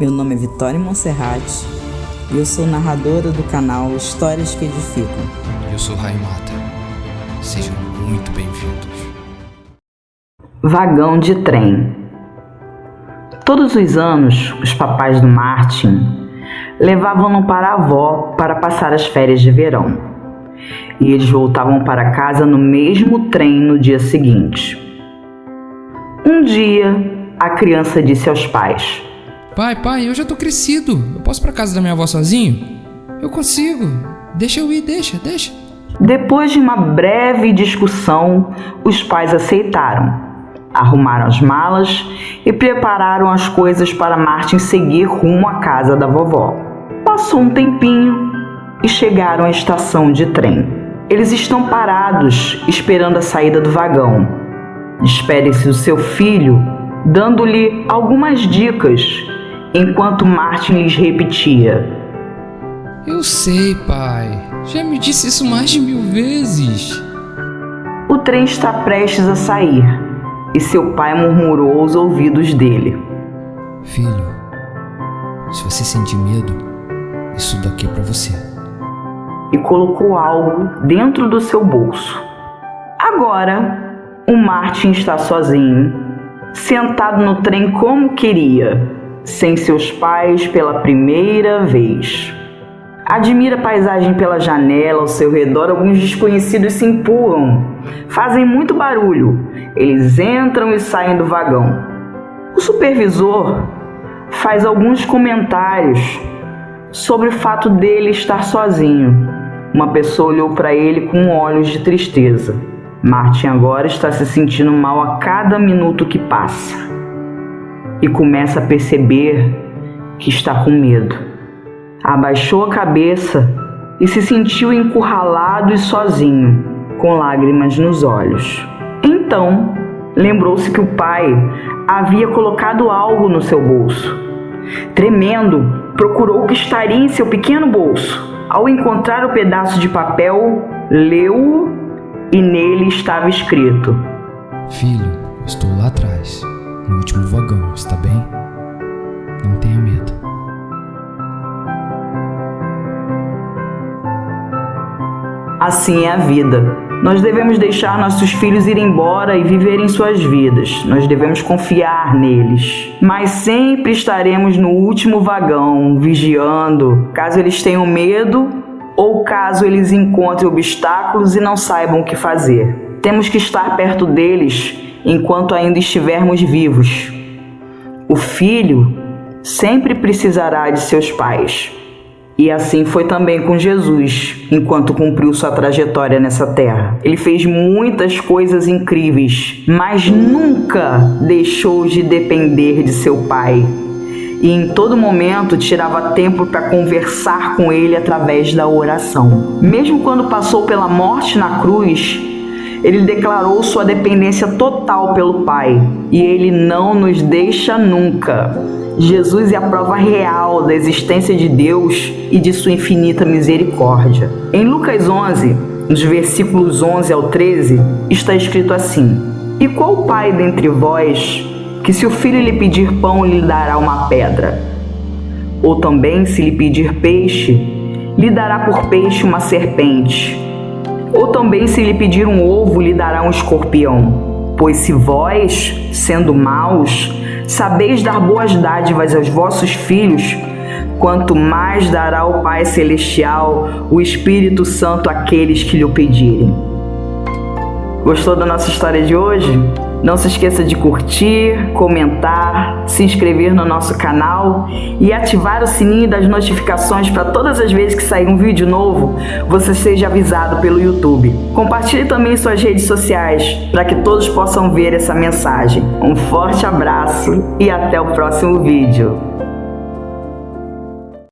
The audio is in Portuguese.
Meu nome é Vitória Monserrat e eu sou narradora do canal Histórias que Edificam. Eu sou Raimata. Sejam muito bem-vindos. Vagão de trem. Todos os anos, os papais do Martin levavam-no para a avó para passar as férias de verão. E eles voltavam para casa no mesmo trem no dia seguinte. Um dia, a criança disse aos pais: Pai, pai, eu já tô crescido. Eu posso ir pra casa da minha avó sozinho? Eu consigo. Deixa eu ir, deixa, deixa. Depois de uma breve discussão, os pais aceitaram. Arrumaram as malas e prepararam as coisas para Martin seguir rumo à casa da vovó. Passou um tempinho e chegaram à estação de trem. Eles estão parados, esperando a saída do vagão. Despede-se do seu filho, dando-lhe algumas dicas enquanto Martin lhes repetia: Eu sei, pai. Já me disse isso mais de mil vezes. O trem está prestes a sair e seu pai murmurou aos ouvidos dele: Filho, se você sentir medo, isso daqui é para você. E colocou algo dentro do seu bolso. Agora, o Martin está sozinho, sentado no trem como queria sem seus pais pela primeira vez. Admira a paisagem pela janela, ao seu redor alguns desconhecidos se empurram, fazem muito barulho. Eles entram e saem do vagão. O supervisor faz alguns comentários sobre o fato dele estar sozinho. Uma pessoa olhou para ele com olhos de tristeza. Martin agora está se sentindo mal a cada minuto que passa e começa a perceber que está com medo. Abaixou a cabeça e se sentiu encurralado e sozinho, com lágrimas nos olhos. Então, lembrou-se que o pai havia colocado algo no seu bolso. Tremendo, procurou o que estaria em seu pequeno bolso. Ao encontrar o pedaço de papel, leu-o e nele estava escrito: Filho, estou lá atrás no último vagão, está bem? Não tenha medo. Assim é a vida. Nós devemos deixar nossos filhos ir embora e viverem suas vidas. Nós devemos confiar neles. Mas sempre estaremos no último vagão, vigiando, caso eles tenham medo ou caso eles encontrem obstáculos e não saibam o que fazer. Temos que estar perto deles enquanto ainda estivermos vivos. O filho sempre precisará de seus pais. E assim foi também com Jesus, enquanto cumpriu sua trajetória nessa terra. Ele fez muitas coisas incríveis, mas nunca deixou de depender de seu pai. E em todo momento tirava tempo para conversar com ele através da oração. Mesmo quando passou pela morte na cruz, ele declarou sua dependência total pelo Pai e ele não nos deixa nunca. Jesus é a prova real da existência de Deus e de sua infinita misericórdia. Em Lucas 11, nos versículos 11 ao 13, está escrito assim: E qual pai dentre vós que, se o filho lhe pedir pão, lhe dará uma pedra? Ou também, se lhe pedir peixe, lhe dará por peixe uma serpente? Ou também, se lhe pedir um ovo, lhe dará um escorpião. Pois se vós, sendo maus, sabeis dar boas dádivas aos vossos filhos, quanto mais dará o Pai Celestial o Espírito Santo àqueles que lhe o pedirem. Gostou da nossa história de hoje? Não se esqueça de curtir, comentar, se inscrever no nosso canal e ativar o sininho das notificações para todas as vezes que sair um vídeo novo, você seja avisado pelo YouTube. Compartilhe também suas redes sociais para que todos possam ver essa mensagem. Um forte abraço e até o próximo vídeo.